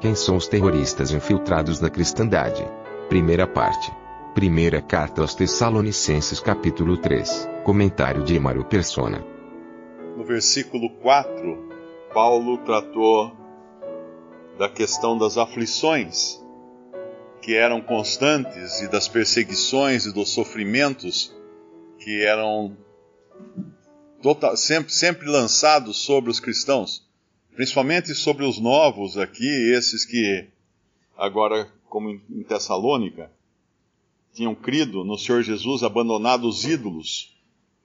Quem são os terroristas infiltrados na cristandade? Primeira parte. Primeira carta aos Tessalonicenses, capítulo 3. Comentário de Emaro Persona. No versículo 4, Paulo tratou da questão das aflições que eram constantes e das perseguições e dos sofrimentos que eram total, sempre, sempre lançados sobre os cristãos, principalmente sobre os novos aqui, esses que agora, como em Tessalônica, tinham crido no Senhor Jesus, abandonado os ídolos.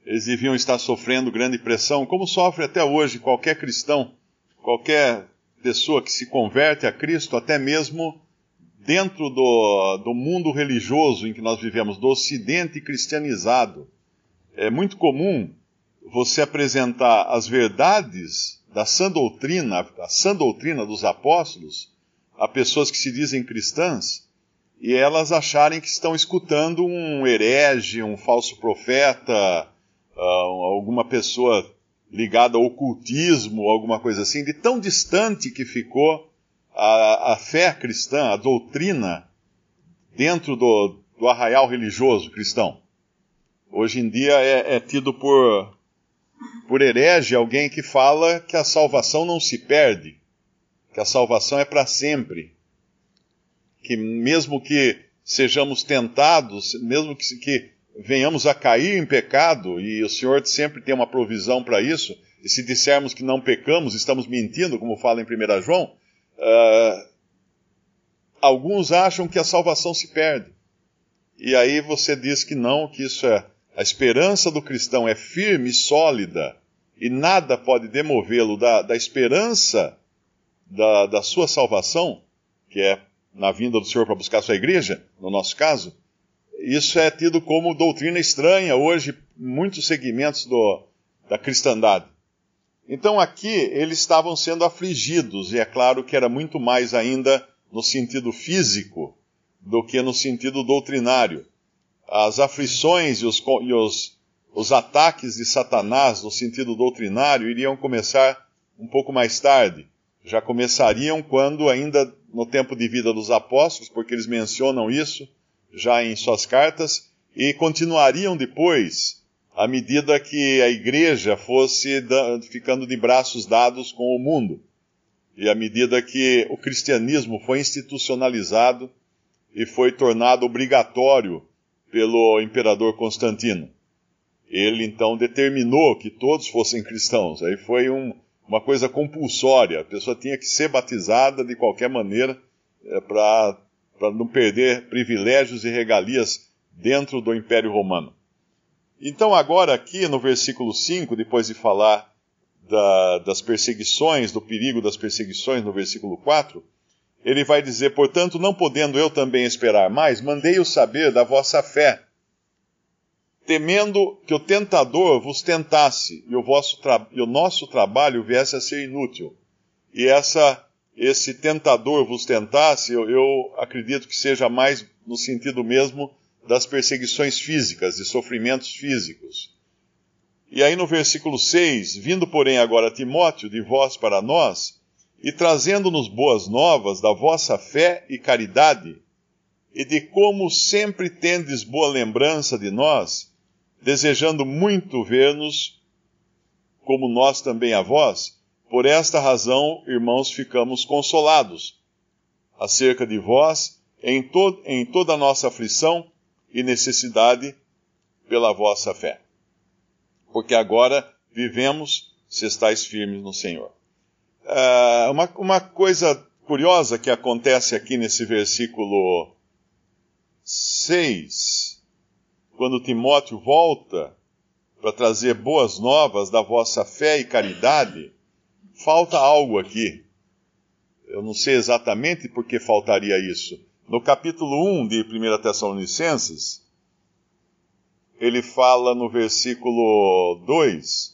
Eles deviam estar sofrendo grande pressão, como sofre até hoje qualquer cristão, qualquer pessoa que se converte a Cristo, até mesmo dentro do, do mundo religioso em que nós vivemos, do ocidente cristianizado. É muito comum você apresentar as verdades da sã doutrina, a sã doutrina dos apóstolos, a pessoas que se dizem cristãs, e elas acharem que estão escutando um herege, um falso profeta, uh, alguma pessoa ligada ao ocultismo, alguma coisa assim, de tão distante que ficou a, a fé cristã, a doutrina, dentro do, do arraial religioso cristão. Hoje em dia é, é tido por, por herege alguém que fala que a salvação não se perde, que a salvação é para sempre que mesmo que sejamos tentados, mesmo que, que venhamos a cair em pecado, e o Senhor sempre tem uma provisão para isso, e se dissermos que não pecamos, estamos mentindo, como fala em 1 João, uh, alguns acham que a salvação se perde. E aí você diz que não, que isso é. A esperança do cristão é firme e sólida, e nada pode demovê-lo da, da esperança da, da sua salvação, que é na vinda do Senhor para buscar sua igreja, no nosso caso, isso é tido como doutrina estranha hoje muitos segmentos do, da cristandade. Então aqui eles estavam sendo afligidos, e é claro que era muito mais ainda no sentido físico do que no sentido doutrinário. As aflições e os, e os, os ataques de Satanás no sentido doutrinário iriam começar um pouco mais tarde. Já começariam quando ainda no tempo de vida dos apóstolos, porque eles mencionam isso já em suas cartas, e continuariam depois, à medida que a igreja fosse ficando de braços dados com o mundo, e à medida que o cristianismo foi institucionalizado e foi tornado obrigatório pelo imperador Constantino. Ele então determinou que todos fossem cristãos. Aí foi um, uma coisa compulsória. A pessoa tinha que ser batizada de qualquer maneira é, para não perder privilégios e regalias dentro do Império Romano. Então, agora, aqui no versículo 5, depois de falar da, das perseguições, do perigo das perseguições, no versículo 4, ele vai dizer: Portanto, não podendo eu também esperar mais, mandei-o saber da vossa fé temendo que o tentador vos tentasse e o, vosso e o nosso trabalho viesse a ser inútil. E essa, esse tentador vos tentasse, eu, eu acredito que seja mais no sentido mesmo das perseguições físicas, de sofrimentos físicos. E aí no versículo 6, vindo porém agora Timóteo de vós para nós, e trazendo-nos boas novas da vossa fé e caridade, e de como sempre tendes boa lembrança de nós, desejando muito ver-nos, como nós também a vós, por esta razão, irmãos, ficamos consolados acerca de vós em, to em toda a nossa aflição e necessidade pela vossa fé. Porque agora vivemos se estáis firmes no Senhor. Uh, uma, uma coisa curiosa que acontece aqui nesse versículo 6 quando Timóteo volta para trazer boas novas da vossa fé e caridade, falta algo aqui. Eu não sei exatamente por que faltaria isso. No capítulo 1 de 1 Tessalonicenses, ele fala no versículo 2: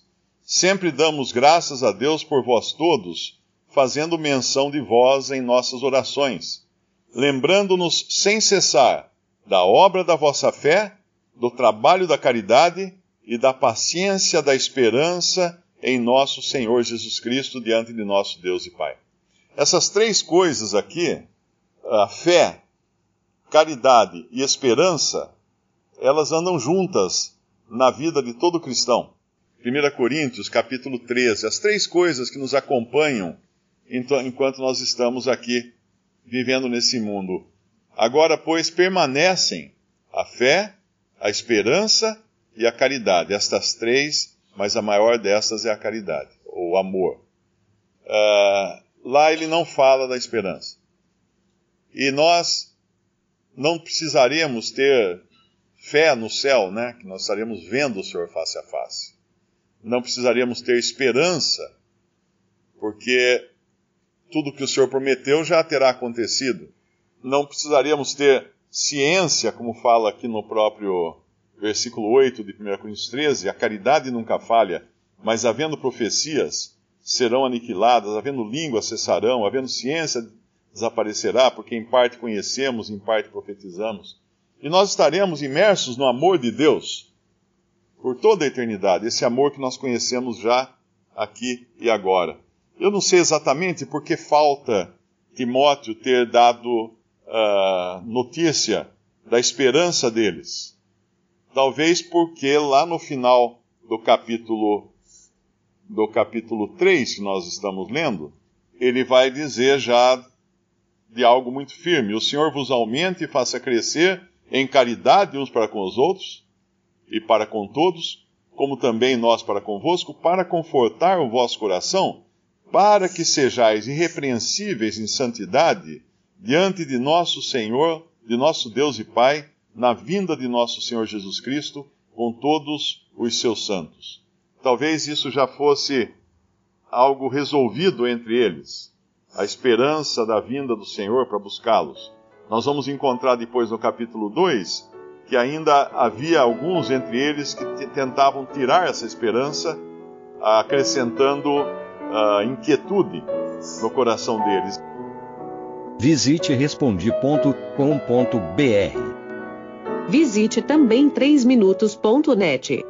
Sempre damos graças a Deus por vós todos, fazendo menção de vós em nossas orações, lembrando-nos sem cessar da obra da vossa fé, do trabalho da caridade e da paciência da esperança em nosso Senhor Jesus Cristo diante de nosso Deus e Pai. Essas três coisas aqui, a fé, caridade e esperança, elas andam juntas na vida de todo cristão. 1 Coríntios, capítulo 13, as três coisas que nos acompanham enquanto nós estamos aqui vivendo nesse mundo. Agora, pois, permanecem a fé, a esperança e a caridade. Estas três, mas a maior destas é a caridade, ou amor. Uh, lá ele não fala da esperança. E nós não precisaremos ter fé no céu, né? Que nós estaremos vendo o Senhor face a face. Não precisaríamos ter esperança, porque tudo que o Senhor prometeu já terá acontecido. Não precisaríamos ter ciência, como fala aqui no próprio versículo 8 de 1 Coríntios 13, a caridade nunca falha, mas havendo profecias, serão aniquiladas, havendo língua cessarão, havendo ciência desaparecerá, porque em parte conhecemos, em parte profetizamos. E nós estaremos imersos no amor de Deus por toda a eternidade, esse amor que nós conhecemos já aqui e agora. Eu não sei exatamente por que falta Timóteo ter dado uh, notícia da esperança deles. Talvez porque lá no final do capítulo do capítulo 3 que nós estamos lendo, ele vai dizer já de algo muito firme: O Senhor vos aumente e faça crescer em caridade uns para com os outros e para com todos, como também nós para convosco, para confortar o vosso coração para que sejais irrepreensíveis em santidade diante de nosso Senhor, de nosso Deus e Pai, na vinda de nosso Senhor Jesus Cristo, com todos os seus santos. Talvez isso já fosse algo resolvido entre eles, a esperança da vinda do Senhor para buscá-los. Nós vamos encontrar depois no capítulo 2 que ainda havia alguns entre eles que tentavam tirar essa esperança, acrescentando uh, inquietude no coração deles. Visite respondi.com.br. Visite também 3minutos.net.